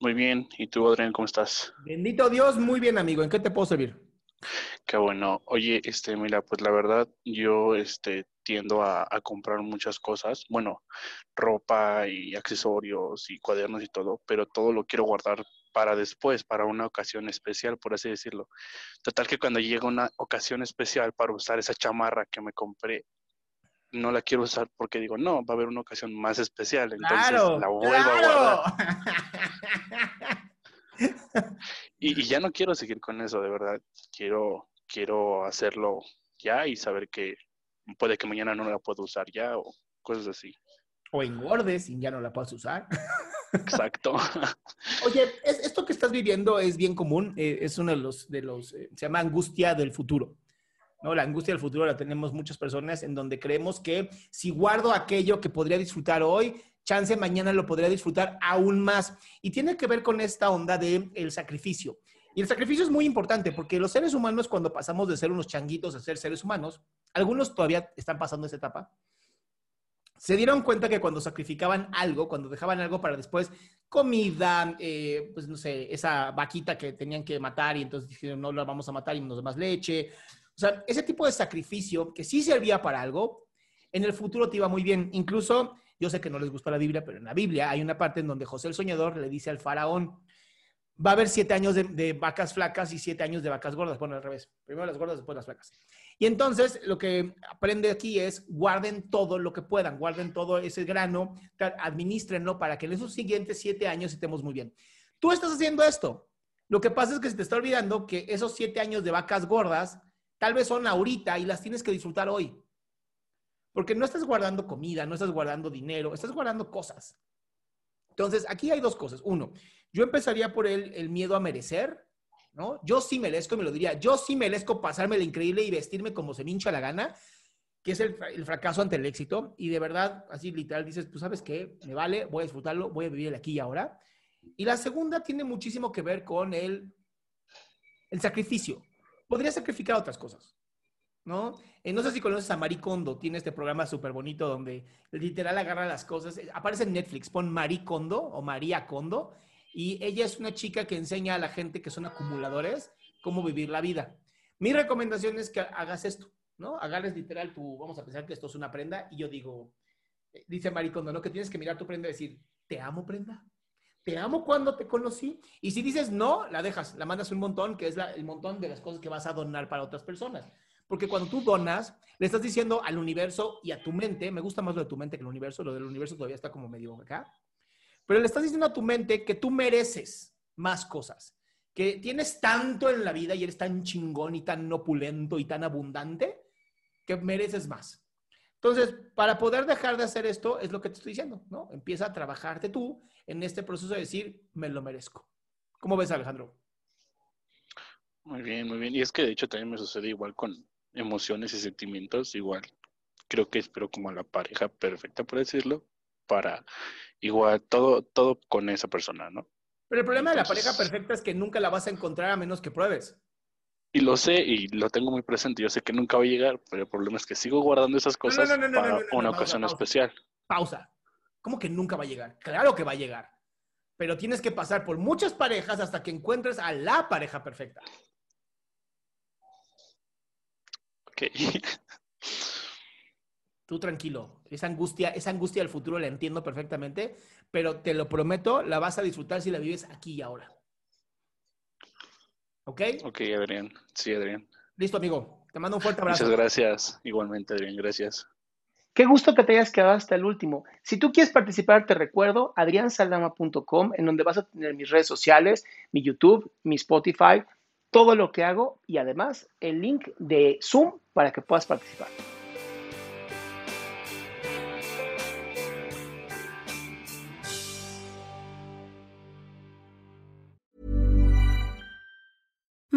Muy bien. ¿Y tú, Adrián, cómo estás? Bendito Dios, muy bien, amigo. ¿En qué te puedo servir? Qué bueno. Oye, este, mira, pues la verdad, yo, este, tiendo a, a, comprar muchas cosas. Bueno, ropa y accesorios y cuadernos y todo, pero todo lo quiero guardar para después, para una ocasión especial, por así decirlo. Total que cuando llega una ocasión especial para usar esa chamarra que me compré, no la quiero usar porque digo, no, va a haber una ocasión más especial, entonces claro, la vuelvo claro. a guardar. y, y, ya no quiero seguir con eso, de verdad. Quiero, quiero hacerlo ya y saber que puede que mañana no la pueda usar ya o cosas así. O engordes y ya no la puedas usar. Exacto. Oye, es, esto que estás viviendo es bien común, eh, es uno de los, de los eh, se llama angustia del futuro. ¿No? La angustia del futuro la tenemos muchas personas en donde creemos que si guardo aquello que podría disfrutar hoy, chance mañana lo podría disfrutar aún más. Y tiene que ver con esta onda del el sacrificio. Y el sacrificio es muy importante porque los seres humanos cuando pasamos de ser unos changuitos a ser seres humanos, algunos todavía están pasando esa etapa, se dieron cuenta que cuando sacrificaban algo, cuando dejaban algo para después, comida, eh, pues no sé, esa vaquita que tenían que matar y entonces dijeron, no la vamos a matar y nos da más leche, sea, ese tipo de sacrificio que sí servía para algo, en el futuro te iba muy bien. Incluso, yo sé que no les gusta la Biblia, pero en la Biblia hay una parte en donde José el Soñador le dice al faraón, va a haber siete años de, de, vacas flacas y siete años de vacas gordas. Bueno, al revés. Primero las gordas, después las flacas. Y entonces lo que aprende aquí es guarden todo lo que puedan, guarden todo ese grano, administrenlo para que en esos siguientes siete años estemos muy bien. Tú estás haciendo esto. Lo que pasa es que se te está olvidando que esos siete años de vacas gordas tal vez son ahorita y las tienes que disfrutar hoy. Porque no estás guardando comida, no estás guardando dinero, estás guardando cosas. Entonces, aquí hay dos cosas. Uno, yo empezaría por el, miedo a merecer, ¿no? Yo sí merezco, me lo diría, yo sí merezco pasarme la increíble y vestirme como se me hincha la gana, que es el, el, fracaso ante el éxito. Y de verdad, así literal, dices, pues sabes qué, me vale, voy a disfrutarlo, voy a vivir el aquí y ahora. Y la segunda tiene muchísimo que ver con el, el sacrificio. Podría sacrificar otras cosas, ¿no? Eh, no sé si conoces a Marie Kondo, tiene este programa súper bonito donde literal agarra las cosas. Aparece en Netflix, pon Marie Kondo o María Kondo y ella es una chica que enseña a la gente que son acumuladores cómo vivir la vida. Mi recomendación es que hagas esto, ¿no? Agarres literal tu, vamos a pensar que esto es una prenda y yo digo, eh, dice Maricondo, ¿no? Que tienes que mirar tu prenda y decir, te amo prenda, te amo cuando te conocí. Y si dices no, la dejas, la mandas un montón, que es la, el montón de las cosas que vas a donar para otras personas. Porque cuando tú donas, le estás diciendo al universo y a tu mente, me gusta más lo de tu mente que el universo, lo del universo todavía está como medio acá, pero le estás diciendo a tu mente que tú mereces más cosas, que tienes tanto en la vida y eres tan chingón y tan opulento y tan abundante que mereces más. Entonces, para poder dejar de hacer esto, es lo que te estoy diciendo, ¿no? Empieza a trabajarte tú en este proceso de decir, me lo merezco. ¿Cómo ves, Alejandro? Muy bien, muy bien. Y es que de hecho también me sucede igual con emociones y sentimientos, igual. Creo que espero como la pareja perfecta, por decirlo, para igual todo, todo con esa persona, ¿no? Pero el problema de la pareja perfecta es que nunca la vas a encontrar a menos que pruebes. Y lo sé y lo tengo muy presente. Yo sé que nunca va a llegar, pero el problema es que sigo guardando esas cosas para una ocasión especial. Pausa. ¿Cómo que nunca va a llegar? Claro que va a llegar. Pero tienes que pasar por muchas parejas hasta que encuentres a la pareja perfecta. Ok. Tú tranquilo. Esa angustia, esa angustia del futuro la entiendo perfectamente, pero te lo prometo, la vas a disfrutar si la vives aquí y ahora. ¿Ok? Ok, Adrián. Sí, Adrián. Listo, amigo. Te mando un fuerte abrazo. Muchas gracias. Igualmente, Adrián. Gracias. Qué gusto que te hayas quedado hasta el último. Si tú quieres participar, te recuerdo adriansaldama.com, en donde vas a tener mis redes sociales, mi YouTube, mi Spotify, todo lo que hago y además el link de Zoom para que puedas participar.